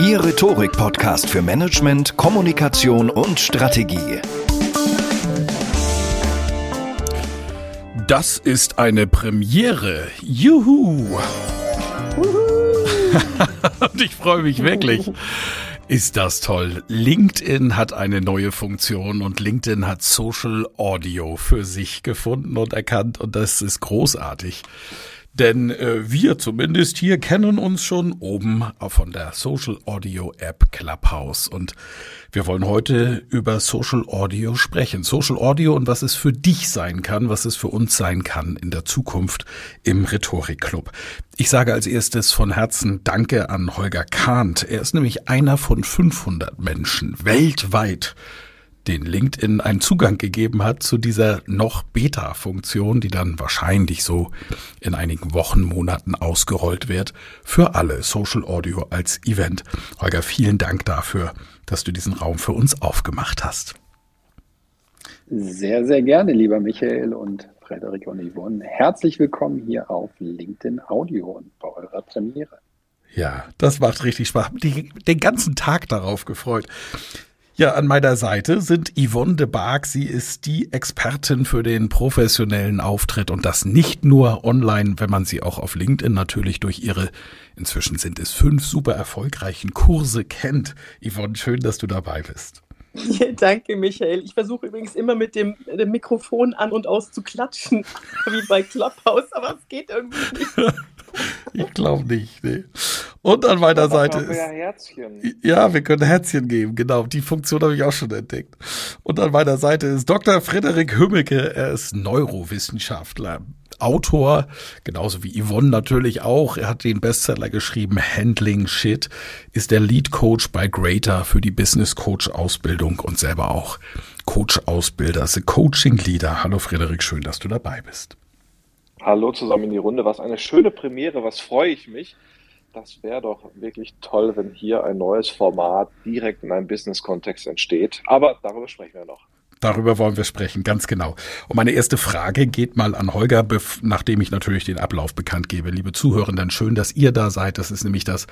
Ihr Rhetorik-Podcast für Management, Kommunikation und Strategie. Das ist eine Premiere. Juhu! und ich freue mich wirklich. Ist das toll. LinkedIn hat eine neue Funktion und LinkedIn hat Social Audio für sich gefunden und erkannt und das ist großartig. Denn äh, wir zumindest hier kennen uns schon oben von der Social Audio App Clubhouse. Und wir wollen heute über Social Audio sprechen. Social Audio und was es für dich sein kann, was es für uns sein kann in der Zukunft im Rhetorik Club. Ich sage als erstes von Herzen Danke an Holger Kahnt. Er ist nämlich einer von 500 Menschen weltweit, den LinkedIn einen Zugang gegeben hat zu dieser noch Beta-Funktion, die dann wahrscheinlich so in einigen Wochen, Monaten ausgerollt wird, für alle Social Audio als Event. Holger, vielen Dank dafür, dass du diesen Raum für uns aufgemacht hast. Sehr, sehr gerne, lieber Michael und Frederik und Yvonne. Herzlich willkommen hier auf LinkedIn Audio und bei eurer Premiere. Ja, das macht richtig Spaß. Den ganzen Tag darauf gefreut. Ja, an meiner Seite sind Yvonne de Barg. Sie ist die Expertin für den professionellen Auftritt und das nicht nur online, wenn man sie auch auf LinkedIn natürlich durch ihre, inzwischen sind es fünf super erfolgreichen Kurse kennt. Yvonne, schön, dass du dabei bist. Danke, Michael. Ich versuche übrigens immer mit dem, dem, Mikrofon an und aus zu klatschen, wie bei Clubhouse, aber es geht irgendwie nicht. ich glaube nicht. Nee. Und an meiner Aber Seite ist. Ja, Herzchen. ja, wir können Herzchen geben, genau. Die Funktion habe ich auch schon entdeckt. Und an meiner Seite ist Dr. Frederik Hümmeke. Er ist Neurowissenschaftler. Autor, genauso wie Yvonne natürlich auch. Er hat den Bestseller geschrieben, Handling Shit, ist der Lead Coach bei Greater für die Business Coach Ausbildung und selber auch Coach Ausbilder, The Coaching Leader. Hallo Frederik, schön, dass du dabei bist. Hallo zusammen in die Runde. Was eine schöne Premiere, was freue ich mich. Das wäre doch wirklich toll, wenn hier ein neues Format direkt in einem Business-Kontext entsteht. Aber darüber sprechen wir noch. Darüber wollen wir sprechen, ganz genau. Und meine erste Frage geht mal an Holger, nachdem ich natürlich den Ablauf bekannt gebe. Liebe Zuhörenden, schön, dass ihr da seid. Das ist nämlich das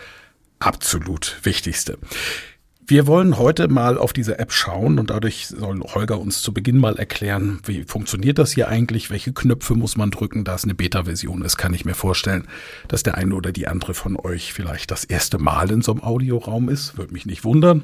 absolut Wichtigste. Wir wollen heute mal auf diese App schauen und dadurch soll Holger uns zu Beginn mal erklären, wie funktioniert das hier eigentlich, welche Knöpfe muss man drücken, da es eine Beta-Version ist, kann ich mir vorstellen, dass der eine oder die andere von euch vielleicht das erste Mal in so einem Audioraum ist, würde mich nicht wundern.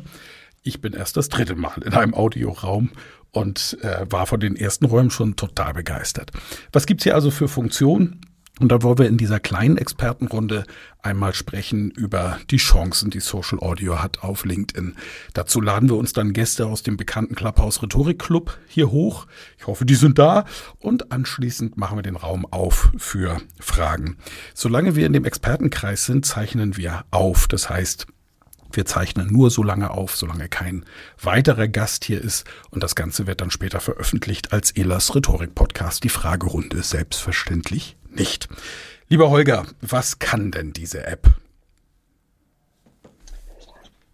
Ich bin erst das dritte Mal in einem Audioraum und äh, war von den ersten Räumen schon total begeistert. Was gibt's hier also für Funktionen? Und da wollen wir in dieser kleinen Expertenrunde einmal sprechen über die Chancen, die Social Audio hat auf LinkedIn. Dazu laden wir uns dann Gäste aus dem bekannten Clubhouse Rhetorik Club hier hoch. Ich hoffe, die sind da. Und anschließend machen wir den Raum auf für Fragen. Solange wir in dem Expertenkreis sind, zeichnen wir auf. Das heißt, wir zeichnen nur so lange auf, solange kein weiterer Gast hier ist. Und das Ganze wird dann später veröffentlicht als Elas Rhetorik Podcast. Die Fragerunde selbstverständlich nicht. Lieber Holger, was kann denn diese App?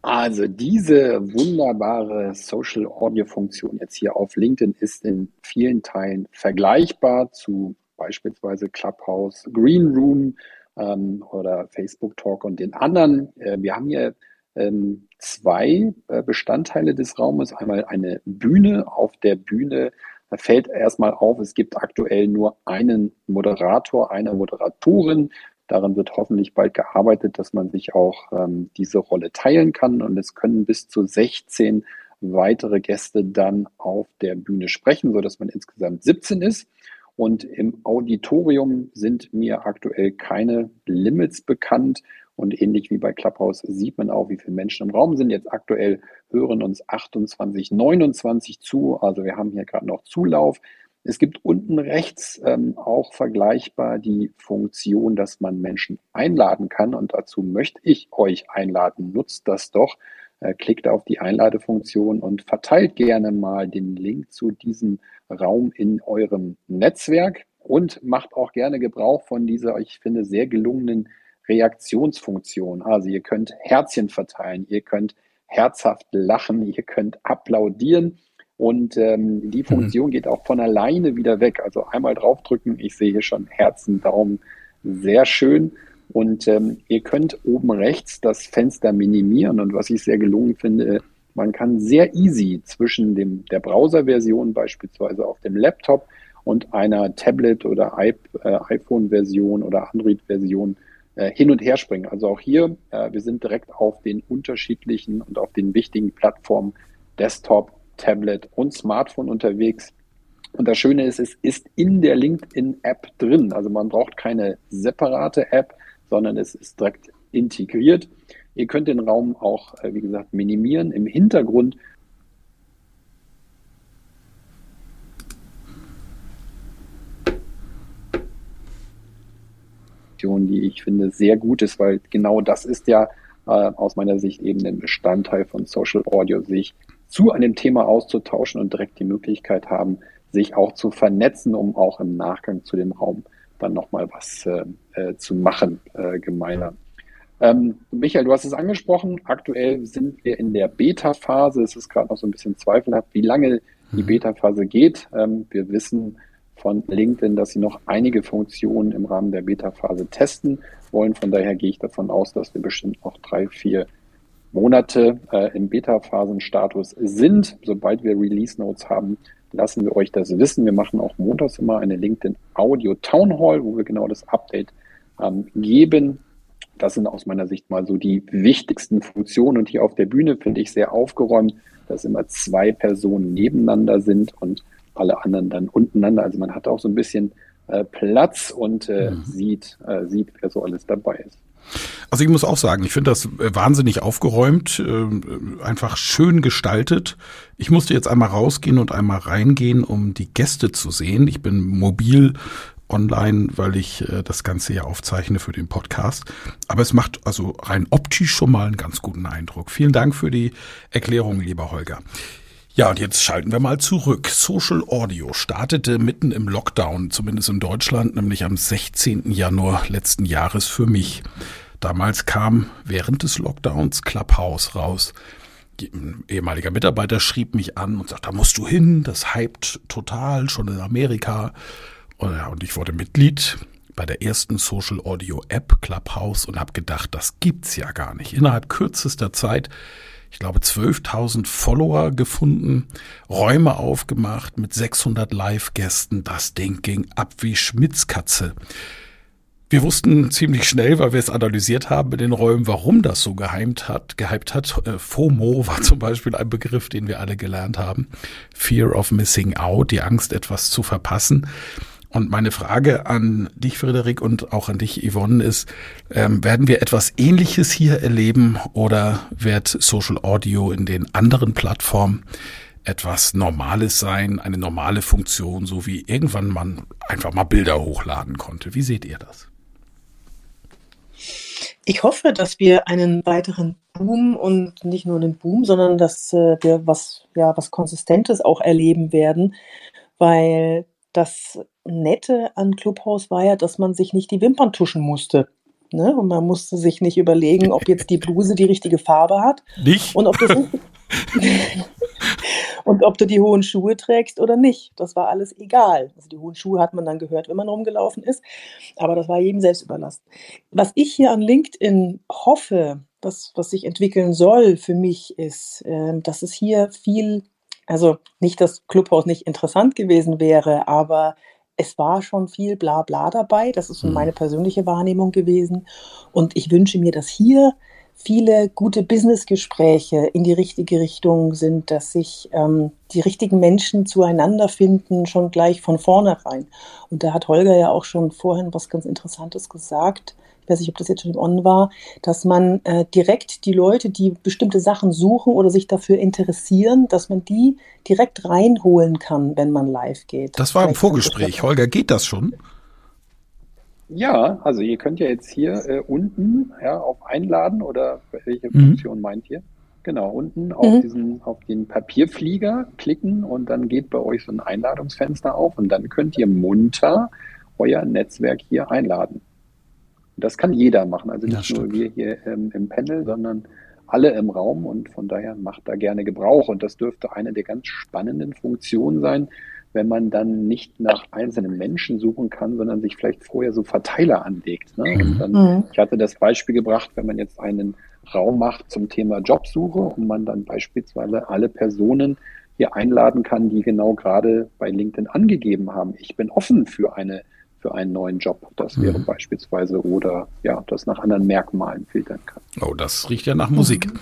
Also diese wunderbare Social Audio Funktion jetzt hier auf LinkedIn ist in vielen Teilen vergleichbar zu beispielsweise Clubhouse, Green Room, ähm, oder Facebook Talk und den anderen. Äh, wir haben hier ähm, zwei äh, Bestandteile des Raumes. Einmal eine Bühne. Auf der Bühne fällt erstmal auf, es gibt aktuell nur einen Moderator, eine Moderatorin. Daran wird hoffentlich bald gearbeitet, dass man sich auch ähm, diese Rolle teilen kann. Und es können bis zu 16 weitere Gäste dann auf der Bühne sprechen, sodass man insgesamt 17 ist. Und im Auditorium sind mir aktuell keine Limits bekannt. Und ähnlich wie bei Clubhouse sieht man auch, wie viele Menschen im Raum sind. Jetzt aktuell hören uns 28, 29 zu. Also wir haben hier gerade noch Zulauf. Es gibt unten rechts ähm, auch vergleichbar die Funktion, dass man Menschen einladen kann. Und dazu möchte ich euch einladen. Nutzt das doch. Äh, klickt auf die Einladefunktion und verteilt gerne mal den Link zu diesem Raum in eurem Netzwerk und macht auch gerne Gebrauch von dieser, ich finde, sehr gelungenen Reaktionsfunktion. Also ihr könnt Herzchen verteilen, ihr könnt herzhaft lachen, ihr könnt applaudieren und ähm, die mhm. Funktion mhm. geht auch von alleine wieder weg. Also einmal draufdrücken, ich sehe hier schon Herzen, Daumen, sehr schön. Und ähm, ihr könnt oben rechts das Fenster minimieren und was ich sehr gelungen finde, man kann sehr easy zwischen dem, der Browser-Version beispielsweise auf dem Laptop und einer Tablet- oder äh, iPhone-Version oder Android-Version hin und her springen. Also auch hier, äh, wir sind direkt auf den unterschiedlichen und auf den wichtigen Plattformen Desktop, Tablet und Smartphone unterwegs. Und das Schöne ist, es ist in der LinkedIn-App drin. Also man braucht keine separate App, sondern es ist direkt integriert. Ihr könnt den Raum auch, äh, wie gesagt, minimieren. Im Hintergrund die ich finde sehr gut ist, weil genau das ist ja äh, aus meiner Sicht eben ein Bestandteil von Social Audio, sich zu einem Thema auszutauschen und direkt die Möglichkeit haben, sich auch zu vernetzen, um auch im Nachgang zu dem Raum dann nochmal was äh, äh, zu machen, äh, gemeiner. Ähm, Michael, du hast es angesprochen. Aktuell sind wir in der Beta-Phase. Es ist gerade noch so ein bisschen zweifelhaft, wie lange die mhm. Beta-Phase geht. Ähm, wir wissen, von LinkedIn, dass sie noch einige Funktionen im Rahmen der Beta-Phase testen wollen. Von daher gehe ich davon aus, dass wir bestimmt noch drei, vier Monate äh, im Beta-Phasen-Status sind. Sobald wir Release-Notes haben, lassen wir euch das wissen. Wir machen auch montags immer eine LinkedIn Audio Town Hall, wo wir genau das Update ähm, geben. Das sind aus meiner Sicht mal so die wichtigsten Funktionen. Und hier auf der Bühne finde ich sehr aufgeräumt, dass immer zwei Personen nebeneinander sind und alle anderen dann untereinander. Also man hat auch so ein bisschen äh, Platz und äh, mhm. sieht, äh, sieht, wer so alles dabei ist. Also ich muss auch sagen, ich finde das äh, wahnsinnig aufgeräumt, äh, einfach schön gestaltet. Ich musste jetzt einmal rausgehen und einmal reingehen, um die Gäste zu sehen. Ich bin mobil online, weil ich äh, das Ganze ja aufzeichne für den Podcast. Aber es macht also rein optisch schon mal einen ganz guten Eindruck. Vielen Dank für die Erklärung, lieber Holger. Ja, und jetzt schalten wir mal zurück. Social Audio startete mitten im Lockdown, zumindest in Deutschland, nämlich am 16. Januar letzten Jahres für mich. Damals kam während des Lockdowns Clubhouse raus. Ein ehemaliger Mitarbeiter schrieb mich an und sagte, da musst du hin, das hypt total, schon in Amerika. Und ich wurde Mitglied bei der ersten Social Audio App Clubhouse und habe gedacht, das gibt's ja gar nicht. Innerhalb kürzester Zeit ich glaube, 12.000 Follower gefunden, Räume aufgemacht mit 600 Live-Gästen. Das Ding ging ab wie Schmitzkatze. Wir wussten ziemlich schnell, weil wir es analysiert haben in den Räumen, warum das so geheimt hat, gehypt hat. Äh, FOMO war zum Beispiel ein Begriff, den wir alle gelernt haben. Fear of Missing Out, die Angst, etwas zu verpassen. Und meine Frage an dich, Frederik, und auch an dich, Yvonne, ist, ähm, werden wir etwas Ähnliches hier erleben oder wird Social Audio in den anderen Plattformen etwas Normales sein, eine normale Funktion, so wie irgendwann man einfach mal Bilder hochladen konnte? Wie seht ihr das? Ich hoffe, dass wir einen weiteren Boom und nicht nur einen Boom, sondern dass äh, wir was, ja, was Konsistentes auch erleben werden, weil das Nette an Clubhouse war ja, dass man sich nicht die Wimpern tuschen musste. Ne? Und man musste sich nicht überlegen, ob jetzt die Bluse die richtige Farbe hat. Nicht? Und ob das Und ob du die hohen Schuhe trägst oder nicht, das war alles egal. Also die hohen Schuhe hat man dann gehört, wenn man rumgelaufen ist, aber das war jedem selbst überlassen. Was ich hier an LinkedIn hoffe, was, was sich entwickeln soll für mich, ist, äh, dass es hier viel, also nicht, dass Clubhouse nicht interessant gewesen wäre, aber es war schon viel Blabla dabei. Das ist so meine persönliche Wahrnehmung gewesen. Und ich wünsche mir, dass hier viele gute Businessgespräche in die richtige Richtung sind, dass sich ähm, die richtigen Menschen zueinander finden, schon gleich von vornherein. Und da hat Holger ja auch schon vorhin was ganz Interessantes gesagt. Ich weiß nicht, ob das jetzt schon on war, dass man äh, direkt die Leute, die bestimmte Sachen suchen oder sich dafür interessieren, dass man die direkt reinholen kann, wenn man live geht. Das war im Vorgespräch. Holger, geht das schon? Ja, also ihr könnt ja jetzt hier äh, unten ja, auf Einladen oder welche mhm. Funktion meint ihr? Genau, unten auf mhm. diesen, auf den Papierflieger klicken und dann geht bei euch so ein Einladungsfenster auf und dann könnt ihr munter euer Netzwerk hier einladen. Das kann jeder machen, also nicht nur wir hier ähm, im Panel, sondern alle im Raum und von daher macht da gerne Gebrauch und das dürfte eine der ganz spannenden Funktionen sein, wenn man dann nicht nach einzelnen Menschen suchen kann, sondern sich vielleicht vorher so Verteiler anlegt. Ne? Mhm. Dann, mhm. ich hatte das Beispiel gebracht, wenn man jetzt einen Raum macht zum Thema Jobsuche und man dann beispielsweise alle Personen hier einladen kann, die genau gerade bei LinkedIn angegeben haben. Ich bin offen für eine für einen neuen Job. Das mhm. wäre beispielsweise oder ja, das nach anderen Merkmalen filtern kann. Oh, das riecht ja nach Musik. Mhm.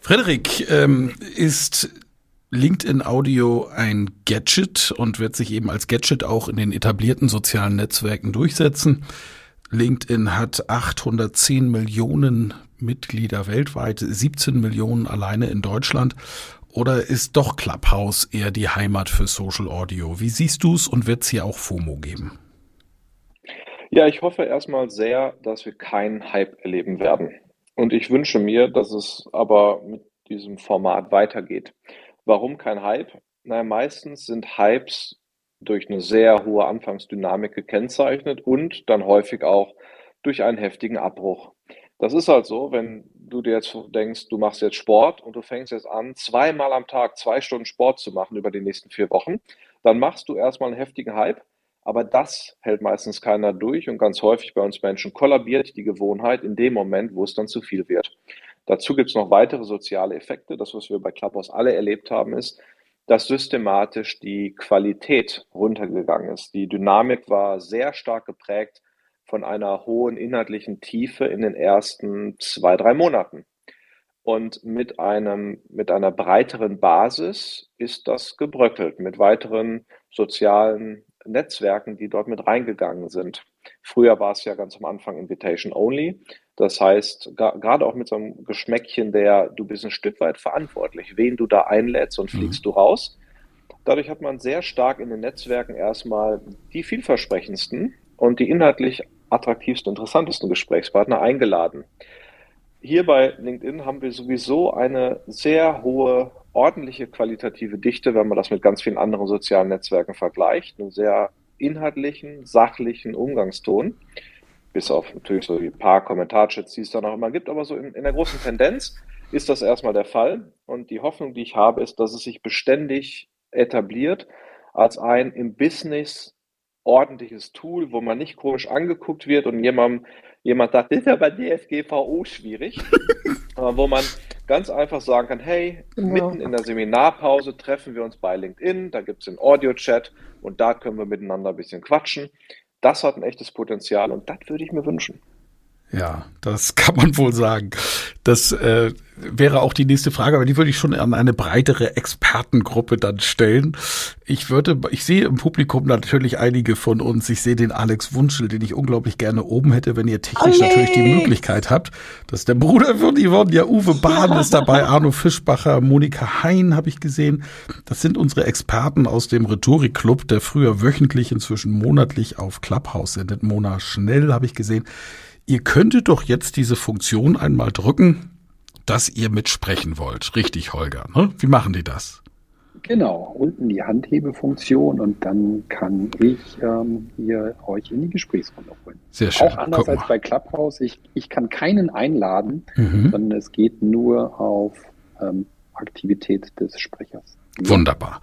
Frederik ähm, ist LinkedIn Audio ein Gadget und wird sich eben als Gadget auch in den etablierten sozialen Netzwerken durchsetzen. LinkedIn hat 810 Millionen Mitglieder weltweit, 17 Millionen alleine in Deutschland. Oder ist doch Clubhouse eher die Heimat für Social Audio? Wie siehst du es und wird es hier auch FOMO geben? Ja, ich hoffe erstmal sehr, dass wir keinen Hype erleben werden. Und ich wünsche mir, dass es aber mit diesem Format weitergeht. Warum kein Hype? Naja, meistens sind Hypes durch eine sehr hohe Anfangsdynamik gekennzeichnet und dann häufig auch durch einen heftigen Abbruch. Das ist halt so, wenn du dir jetzt denkst, du machst jetzt Sport und du fängst jetzt an, zweimal am Tag zwei Stunden Sport zu machen über die nächsten vier Wochen, dann machst du erstmal einen heftigen Hype, aber das hält meistens keiner durch und ganz häufig bei uns Menschen kollabiert die Gewohnheit in dem Moment, wo es dann zu viel wird. Dazu gibt es noch weitere soziale Effekte. Das, was wir bei Clubhouse alle erlebt haben, ist, dass systematisch die Qualität runtergegangen ist. Die Dynamik war sehr stark geprägt von einer hohen inhaltlichen Tiefe in den ersten zwei, drei Monaten. Und mit einem, mit einer breiteren Basis ist das gebröckelt, mit weiteren sozialen Netzwerken, die dort mit reingegangen sind. Früher war es ja ganz am Anfang Invitation Only. Das heißt, gerade auch mit so einem Geschmäckchen der, du bist ein Stück weit verantwortlich, wen du da einlädst und fliegst mhm. du raus. Dadurch hat man sehr stark in den Netzwerken erstmal die vielversprechendsten und die inhaltlich attraktivsten, interessantesten Gesprächspartner eingeladen. Hier bei LinkedIn haben wir sowieso eine sehr hohe ordentliche qualitative Dichte, wenn man das mit ganz vielen anderen sozialen Netzwerken vergleicht. Einen sehr inhaltlichen, sachlichen Umgangston. Bis auf natürlich so ein paar Kommentarchats, die es da noch immer gibt, aber so in, in der großen Tendenz ist das erstmal der Fall. Und die Hoffnung, die ich habe, ist, dass es sich beständig etabliert als ein im Business ordentliches Tool, wo man nicht komisch angeguckt wird und jemand, jemand sagt, das ist ja bei DSGVO schwierig, aber wo man ganz einfach sagen kann, hey, genau. mitten in der Seminarpause treffen wir uns bei LinkedIn, da gibt es einen Audio-Chat und da können wir miteinander ein bisschen quatschen. Das hat ein echtes Potenzial und das würde ich mir wünschen. Ja, das kann man wohl sagen. Das äh, wäre auch die nächste Frage, aber die würde ich schon an eine breitere Expertengruppe dann stellen. Ich würde, ich sehe im Publikum natürlich einige von uns. Ich sehe den Alex Wunschel, den ich unglaublich gerne oben hätte, wenn ihr technisch Alex. natürlich die Möglichkeit habt. Das ist der Bruder von Yvonne, ja, Uwe Bahn ist dabei, Arno Fischbacher, Monika Hein habe ich gesehen. Das sind unsere Experten aus dem Rhetorikclub, der früher wöchentlich, inzwischen monatlich auf Clubhouse sendet. Mona Schnell habe ich gesehen. Ihr könntet doch jetzt diese Funktion einmal drücken, dass ihr mitsprechen wollt. Richtig, Holger. Ne? Wie machen die das? Genau, unten die Handhebefunktion und dann kann ich ähm, hier euch in die Gesprächsrunde holen. Sehr schön. Auch anders als bei Clubhouse. Ich, ich kann keinen einladen, mhm. sondern es geht nur auf ähm, Aktivität des Sprechers. Wunderbar.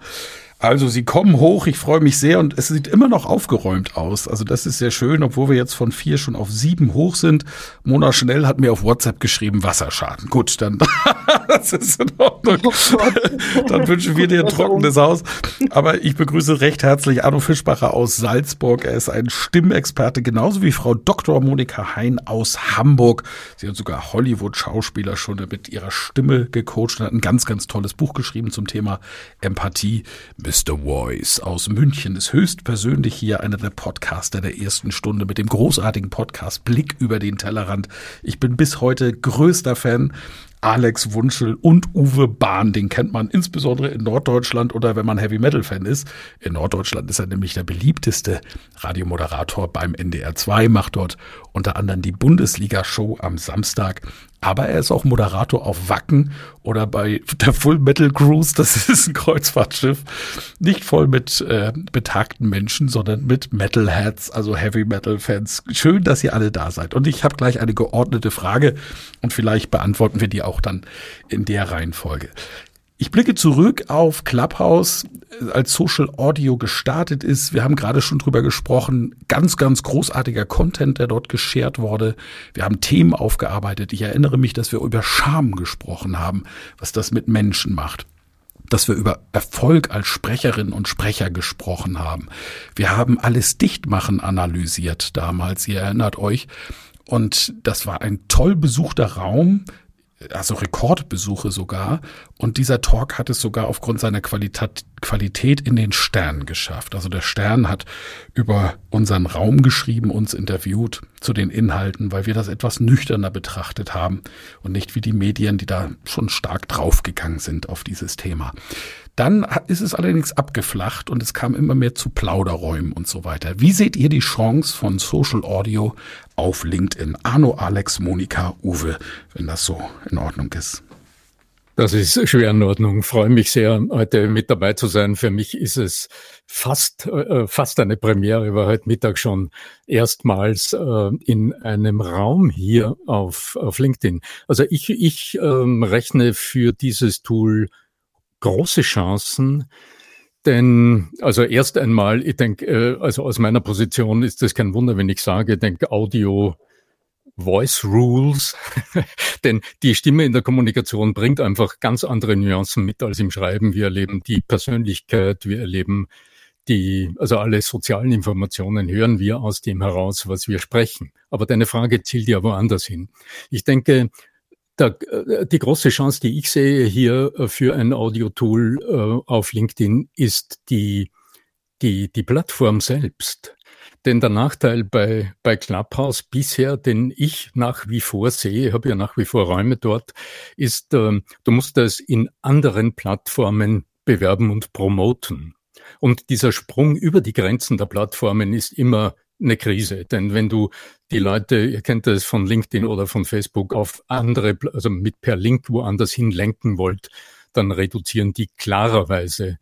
Also sie kommen hoch, ich freue mich sehr und es sieht immer noch aufgeräumt aus. Also das ist sehr schön, obwohl wir jetzt von vier schon auf sieben hoch sind. Mona Schnell hat mir auf WhatsApp geschrieben, Wasserschaden. Gut, dann das ist in Ordnung. Oh dann wünschen wir dir ein trockenes Haus. Aber ich begrüße recht herzlich Arno Fischbacher aus Salzburg. Er ist ein Stimmexperte, genauso wie Frau Dr. Monika Hein aus Hamburg. Sie hat sogar Hollywood-Schauspieler schon mit ihrer Stimme gecoacht und hat ein ganz, ganz tolles Buch geschrieben zum Thema Empathie Mr. Voice aus München ist höchstpersönlich hier einer der Podcaster der ersten Stunde mit dem großartigen Podcast Blick über den Tellerrand. Ich bin bis heute größter Fan Alex Wunschel und Uwe Bahn. Den kennt man insbesondere in Norddeutschland oder wenn man Heavy Metal Fan ist. In Norddeutschland ist er nämlich der beliebteste Radiomoderator beim NDR 2, macht dort unter anderem die Bundesliga-Show am Samstag. Aber er ist auch Moderator auf Wacken oder bei der Full Metal Cruise. Das ist ein Kreuzfahrtschiff. Nicht voll mit äh, betagten Menschen, sondern mit Metalheads, also Heavy Metal Fans. Schön, dass ihr alle da seid. Und ich habe gleich eine geordnete Frage und vielleicht beantworten wir die auch dann in der Reihenfolge. Ich blicke zurück auf Clubhouse, äh, als Social Audio gestartet ist. Wir haben gerade schon drüber gesprochen. Ganz, ganz großartiger Content, der dort geshared wurde. Wir haben Themen aufgearbeitet. Ich erinnere mich, dass wir über Scham gesprochen haben, was das mit Menschen macht dass wir über Erfolg als Sprecherinnen und Sprecher gesprochen haben. Wir haben alles Dichtmachen analysiert damals, ihr erinnert euch. Und das war ein toll besuchter Raum, also Rekordbesuche sogar. Und dieser Talk hat es sogar aufgrund seiner Qualität, Qualität in den Stern geschafft. Also der Stern hat über unseren Raum geschrieben, uns interviewt zu den Inhalten, weil wir das etwas nüchterner betrachtet haben und nicht wie die Medien, die da schon stark draufgegangen sind auf dieses Thema. Dann ist es allerdings abgeflacht und es kam immer mehr zu Plauderräumen und so weiter. Wie seht ihr die Chance von Social Audio auf LinkedIn? Arno, Alex, Monika, Uwe, wenn das so in Ordnung ist. Das ist schwer in Ordnung. Ich freue mich sehr, heute mit dabei zu sein. Für mich ist es fast, äh, fast eine Premiere. War heute Mittag schon erstmals äh, in einem Raum hier auf, auf LinkedIn. Also ich, ich ähm, rechne für dieses Tool große Chancen. Denn, also erst einmal, ich denke, äh, also aus meiner Position ist das kein Wunder, wenn ich sage, ich denke Audio Voice Rules. Denn die Stimme in der Kommunikation bringt einfach ganz andere Nuancen mit als im Schreiben. Wir erleben die Persönlichkeit, wir erleben die, also alle sozialen Informationen hören wir aus dem heraus, was wir sprechen. Aber deine Frage zielt ja woanders hin. Ich denke, der, äh, die große Chance, die ich sehe hier äh, für ein Audio-Tool äh, auf LinkedIn, ist die, die, die Plattform selbst. Denn der Nachteil bei, bei Clubhouse bisher, den ich nach wie vor sehe, ich habe ja nach wie vor Räume dort, ist, äh, du musst das in anderen Plattformen bewerben und promoten. Und dieser Sprung über die Grenzen der Plattformen ist immer eine Krise. Denn wenn du die Leute, ihr kennt das von LinkedIn oder von Facebook, auf andere, also mit per Link woanders hin lenken wollt, dann reduzieren die klarerweise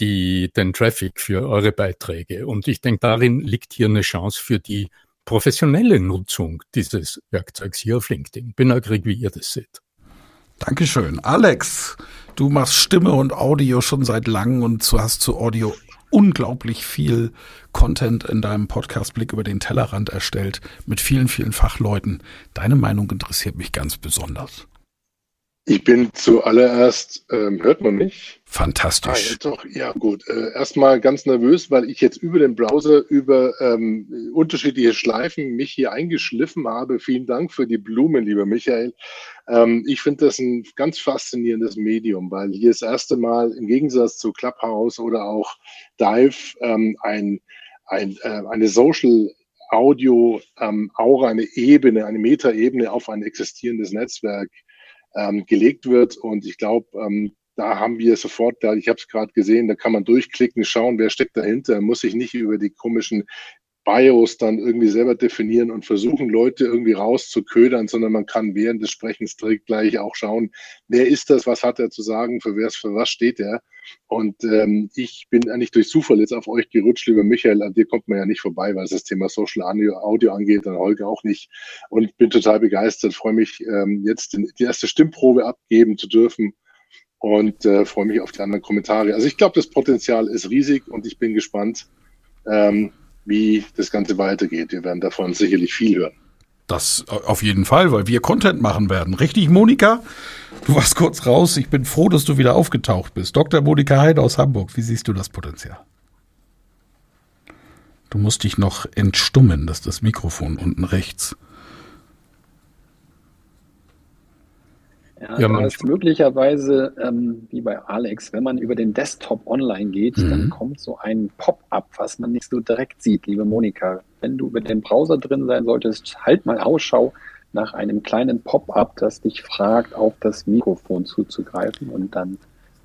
die, den Traffic für eure Beiträge. Und ich denke, darin liegt hier eine Chance für die professionelle Nutzung dieses Werkzeugs hier auf LinkedIn. Bin neugierig, wie ihr das seht. Dankeschön. Alex, du machst Stimme und Audio schon seit langem und hast zu Audio unglaublich viel Content in deinem Podcast Blick über den Tellerrand erstellt mit vielen, vielen Fachleuten. Deine Meinung interessiert mich ganz besonders. Ich bin zuallererst, ähm, hört man mich? Fantastisch. Ah, ja, doch, ja gut. Äh, erstmal ganz nervös, weil ich jetzt über den Browser über ähm, unterschiedliche Schleifen mich hier eingeschliffen habe. Vielen Dank für die Blumen, lieber Michael. Ähm, ich finde das ein ganz faszinierendes Medium, weil hier das erste Mal im Gegensatz zu Clubhouse oder auch Dive ähm, ein, ein, äh, eine Social Audio ähm, Aura, eine Ebene, eine Metaebene auf ein existierendes Netzwerk ähm, gelegt wird. Und ich glaube, ähm, da haben wir sofort, da, ich habe es gerade gesehen, da kann man durchklicken, schauen, wer steckt dahinter, muss sich nicht über die komischen BIOS dann irgendwie selber definieren und versuchen, Leute irgendwie rauszuködern, sondern man kann während des Sprechens direkt gleich auch schauen, wer ist das, was hat er zu sagen, für wer für was steht er. Und ähm, ich bin eigentlich durch Zufall jetzt auf euch gerutscht, lieber Michael, an dir kommt man ja nicht vorbei, was das Thema Social Audio angeht, dann Holger auch nicht. Und bin total begeistert, freue mich, ähm, jetzt die erste Stimmprobe abgeben zu dürfen und äh, freue mich auf die anderen Kommentare. Also ich glaube, das Potenzial ist riesig und ich bin gespannt, ähm, wie das Ganze weitergeht. Wir werden davon sicherlich viel hören. Das auf jeden Fall, weil wir Content machen werden. Richtig, Monika? Du warst kurz raus. Ich bin froh, dass du wieder aufgetaucht bist. Dr. Monika Heide aus Hamburg. Wie siehst du das Potenzial? Du musst dich noch entstummen, das ist das Mikrofon unten rechts. Ja, ja da ist möglicherweise, ähm, wie bei Alex, wenn man über den Desktop online geht, mhm. dann kommt so ein Pop-up, was man nicht so direkt sieht, liebe Monika. Wenn du über den Browser drin sein solltest, halt mal Ausschau nach einem kleinen Pop-up, das dich fragt, auf das Mikrofon zuzugreifen und dann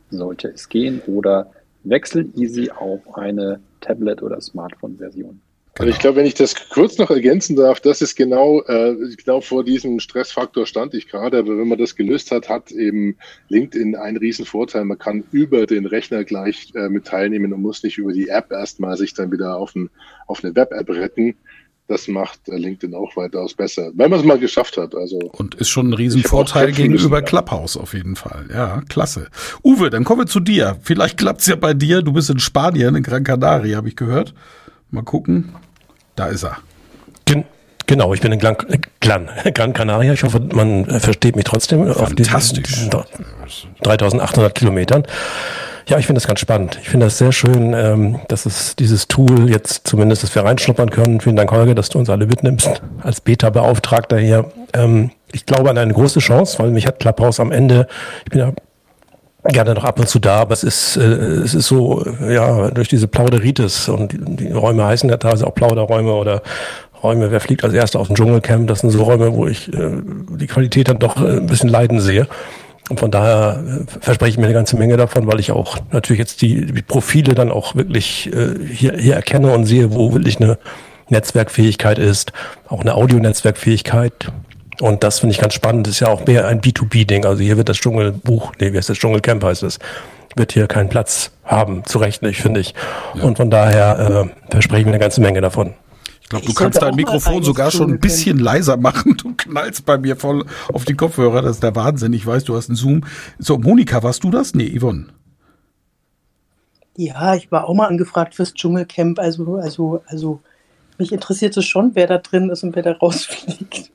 sollte es gehen oder wechsel easy auf eine Tablet- oder Smartphone-Version. Genau. Also ich glaube, wenn ich das kurz noch ergänzen darf, das ist genau, äh, genau vor diesem Stressfaktor stand ich gerade. Aber wenn man das gelöst hat, hat eben LinkedIn einen riesen Vorteil. Man kann über den Rechner gleich äh, mit teilnehmen und muss nicht über die App erstmal sich dann wieder auf, ein, auf eine Web-App retten. Das macht äh, LinkedIn auch weitaus besser, wenn man es mal geschafft hat. Also und ist schon ein Riesenvorteil gegenüber Clubhouse auf jeden Fall. Ja, klasse. Uwe, dann kommen wir zu dir. Vielleicht klappt's ja bei dir. Du bist in Spanien, in Gran Canaria, habe ich gehört. Mal gucken. Da ist er. Gen genau, ich bin in Gran, Gran, Gran Canaria. Ich hoffe, man versteht mich trotzdem. Fantastisch. Auf diesen 3800 Kilometern. Ja, ich finde das ganz spannend. Ich finde das sehr schön, ähm, dass es dieses Tool jetzt zumindest, dass wir reinschnuppern können. Vielen Dank, Holger, dass du uns alle mitnimmst als Beta-Beauftragter hier. Ähm, ich glaube an eine große Chance, weil mich hat Clubhouse am Ende, ich bin ja gerne noch ab und zu da, aber es ist, äh, es ist so, ja, durch diese Plauderitis und die, die Räume heißen ja teilweise auch Plauderräume oder Räume, wer fliegt als erster aus dem Dschungelcamp, das sind so Räume, wo ich äh, die Qualität dann doch äh, ein bisschen leiden sehe. Und von daher äh, verspreche ich mir eine ganze Menge davon, weil ich auch natürlich jetzt die, die Profile dann auch wirklich äh, hier, hier erkenne und sehe, wo wirklich eine Netzwerkfähigkeit ist, auch eine Audionetzwerkfähigkeit, und das finde ich ganz spannend. Das ist ja auch mehr ein B2B-Ding. Also hier wird das Dschungelbuch, nee, wie heißt das Dschungelcamp heißt es, wird hier keinen Platz haben. Zu Recht nicht, finde ich. Ja. Und von daher äh, verspreche ich mir eine ganze Menge davon. Ich glaube, du kannst dein Mikrofon sogar schon ein bisschen leiser machen. Du knallst bei mir voll auf die Kopfhörer. Das ist der Wahnsinn. Ich weiß, du hast einen Zoom. So, Monika, warst du das? Nee, Yvonne. Ja, ich war auch mal angefragt fürs Dschungelcamp. Also, also, also, mich interessiert es schon, wer da drin ist und wer da rausfliegt.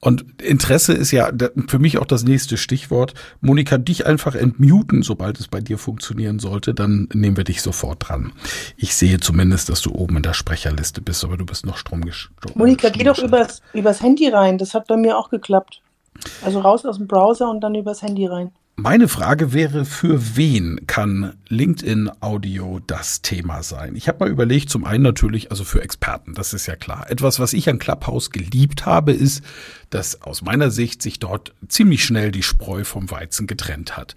Und Interesse ist ja für mich auch das nächste Stichwort. Monika, dich einfach entmuten, sobald es bei dir funktionieren sollte, dann nehmen wir dich sofort dran. Ich sehe zumindest, dass du oben in der Sprecherliste bist, aber du bist noch stromgeschaltet. Monika, geh doch übers, übers Handy rein. Das hat bei mir auch geklappt. Also raus aus dem Browser und dann übers Handy rein. Meine Frage wäre, für wen kann LinkedIn Audio das Thema sein? Ich habe mal überlegt, zum einen natürlich, also für Experten, das ist ja klar. Etwas, was ich an Clubhouse geliebt habe, ist, dass aus meiner Sicht sich dort ziemlich schnell die Spreu vom Weizen getrennt hat.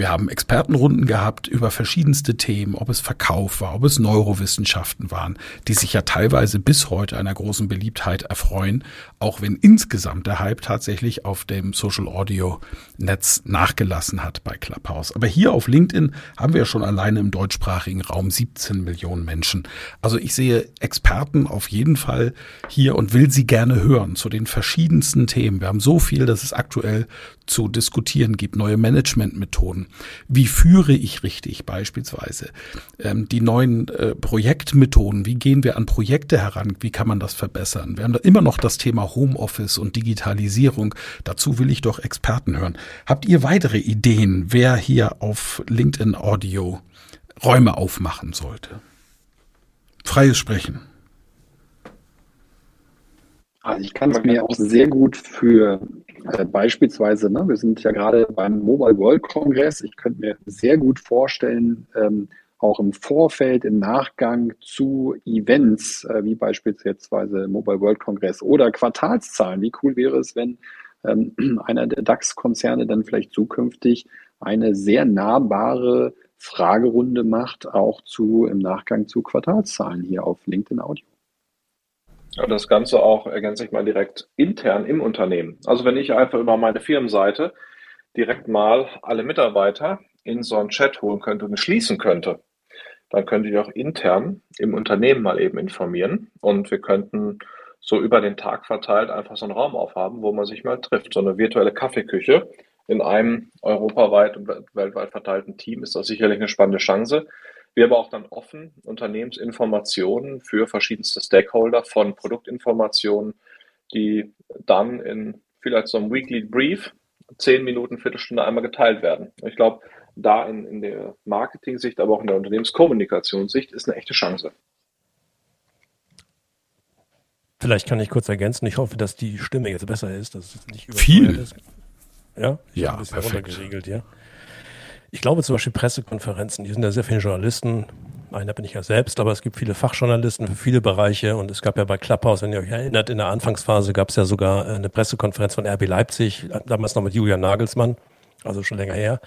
Wir haben Expertenrunden gehabt über verschiedenste Themen, ob es Verkauf war, ob es Neurowissenschaften waren, die sich ja teilweise bis heute einer großen Beliebtheit erfreuen, auch wenn insgesamt der Hype tatsächlich auf dem Social Audio Netz nachgelassen hat bei Clubhouse. Aber hier auf LinkedIn haben wir schon alleine im deutschsprachigen Raum 17 Millionen Menschen. Also ich sehe Experten auf jeden Fall hier und will sie gerne hören zu den verschiedensten Themen. Wir haben so viel, dass es aktuell zu diskutieren gibt, neue Managementmethoden. Wie führe ich richtig beispielsweise? Ähm, die neuen äh, Projektmethoden, wie gehen wir an Projekte heran? Wie kann man das verbessern? Wir haben da immer noch das Thema Homeoffice und Digitalisierung. Dazu will ich doch Experten hören. Habt ihr weitere Ideen, wer hier auf LinkedIn Audio Räume aufmachen sollte? Freies Sprechen. Also ich kann es mir auch sehr gut für äh, beispielsweise, ne, wir sind ja gerade beim Mobile World Congress. Ich könnte mir sehr gut vorstellen, ähm, auch im Vorfeld, im Nachgang zu Events, äh, wie beispielsweise Mobile World Congress oder Quartalszahlen. Wie cool wäre es, wenn ähm, einer der DAX-Konzerne dann vielleicht zukünftig eine sehr nahbare Fragerunde macht, auch zu im Nachgang zu Quartalszahlen hier auf LinkedIn Audio. Das Ganze auch ergänze ich mal direkt intern im Unternehmen. Also wenn ich einfach über meine Firmenseite direkt mal alle Mitarbeiter in so einen Chat holen könnte und schließen könnte, dann könnte ich auch intern im Unternehmen mal eben informieren und wir könnten so über den Tag verteilt einfach so einen Raum aufhaben, wo man sich mal trifft, so eine virtuelle Kaffeeküche, in einem europaweit und weltweit verteilten Team ist das sicherlich eine spannende Chance. Wir aber auch dann offen Unternehmensinformationen für verschiedenste Stakeholder von Produktinformationen, die dann in vielleicht so einem Weekly Brief zehn Minuten, Viertelstunde einmal geteilt werden. Ich glaube, da in, in der Marketing-Sicht, aber auch in der Unternehmenskommunikationssicht ist eine echte Chance. Vielleicht kann ich kurz ergänzen. Ich hoffe, dass die Stimme jetzt besser ist, dass es nicht viel. Ist. Ja, ja, perfekt. Geregelt, ja. Ich glaube zum Beispiel Pressekonferenzen, die sind ja sehr viele Journalisten. Einer bin ich ja selbst, aber es gibt viele Fachjournalisten für viele Bereiche und es gab ja bei Clubhouse, wenn ihr euch erinnert, in der Anfangsphase gab es ja sogar eine Pressekonferenz von RB Leipzig, damals noch mit Julian Nagelsmann, also schon länger her.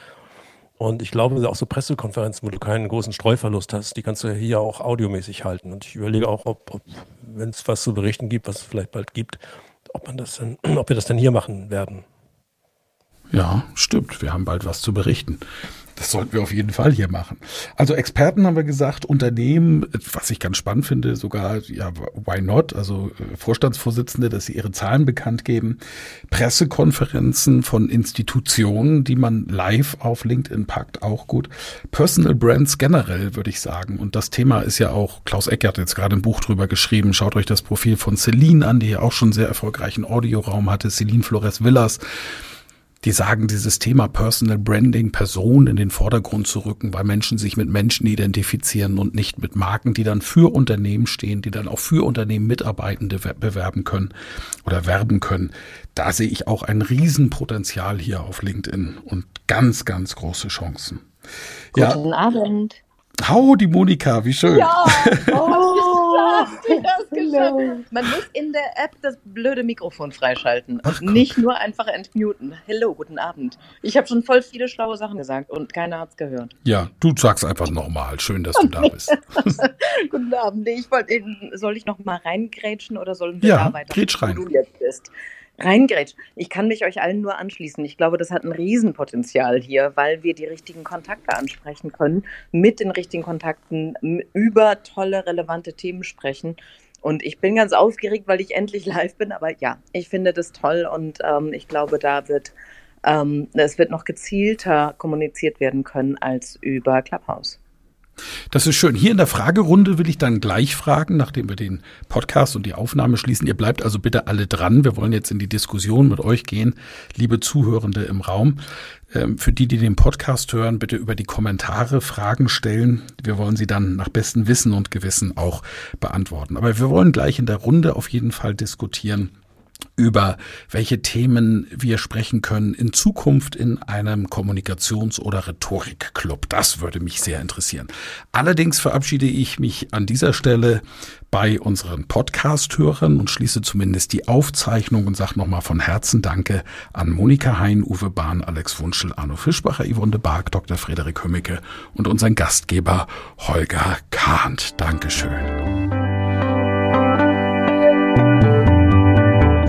Und ich glaube, auch so Pressekonferenzen, wo du keinen großen Streuverlust hast, die kannst du hier auch audiomäßig halten. Und ich überlege auch, ob, ob wenn es was zu berichten gibt, was es vielleicht bald gibt, ob man das dann, ob wir das dann hier machen werden. Ja, stimmt. Wir haben bald was zu berichten. Das sollten wir auf jeden Fall hier machen. Also Experten haben wir gesagt, Unternehmen, was ich ganz spannend finde, sogar, ja, why not? Also äh, Vorstandsvorsitzende, dass sie ihre Zahlen bekannt geben. Pressekonferenzen von Institutionen, die man live auf LinkedIn packt, auch gut. Personal Brands generell, würde ich sagen. Und das Thema ist ja auch, Klaus Eckert hat jetzt gerade ein Buch drüber geschrieben. Schaut euch das Profil von Celine an, die ja auch schon sehr erfolgreichen Audioraum hatte. Celine Flores Villas die sagen, dieses Thema Personal Branding, Personen in den Vordergrund zu rücken, weil Menschen sich mit Menschen identifizieren und nicht mit Marken, die dann für Unternehmen stehen, die dann auch für Unternehmen Mitarbeitende bewerben können oder werben können. Da sehe ich auch ein Riesenpotenzial hier auf LinkedIn und ganz, ganz große Chancen. Guten ja. Abend. Hau, die Monika, wie schön. Ja, oh, das geschafft. Man muss in der App das blöde Mikrofon freischalten Ach, und nicht nur einfach entmuten. Hello, guten Abend. Ich habe schon voll viele schlaue Sachen gesagt und keiner hat es gehört. Ja, du sagst einfach nochmal. Schön, dass du da bist. guten Abend. Ich wollte, soll ich noch mal reingrätschen oder sollen wir ja, da weiter, grätsch rein. wo du jetzt bist? Reingrätsch. Ich kann mich euch allen nur anschließen. Ich glaube, das hat ein Riesenpotenzial hier, weil wir die richtigen Kontakte ansprechen können, mit den richtigen Kontakten über tolle, relevante Themen sprechen. Und ich bin ganz aufgeregt, weil ich endlich live bin. Aber ja, ich finde das toll und ähm, ich glaube, da wird ähm, es wird noch gezielter kommuniziert werden können als über Clubhouse. Das ist schön. Hier in der Fragerunde will ich dann gleich fragen, nachdem wir den Podcast und die Aufnahme schließen. Ihr bleibt also bitte alle dran. Wir wollen jetzt in die Diskussion mit euch gehen, liebe Zuhörende im Raum. Ähm, für die, die den Podcast hören, bitte über die Kommentare Fragen stellen. Wir wollen sie dann nach bestem Wissen und Gewissen auch beantworten. Aber wir wollen gleich in der Runde auf jeden Fall diskutieren, über welche Themen wir sprechen können in Zukunft in einem Kommunikations- oder Rhetorikclub. Das würde mich sehr interessieren. Allerdings verabschiede ich mich an dieser Stelle bei unseren Podcast-Hörern und schließe zumindest die Aufzeichnung und sage nochmal von Herzen Danke an Monika Hein, Uwe Bahn, Alex Wunschel, Arno Fischbacher, Yvonne de Barg, Dr. Frederik Hömmicke und unseren Gastgeber Holger Kahnt. Dankeschön.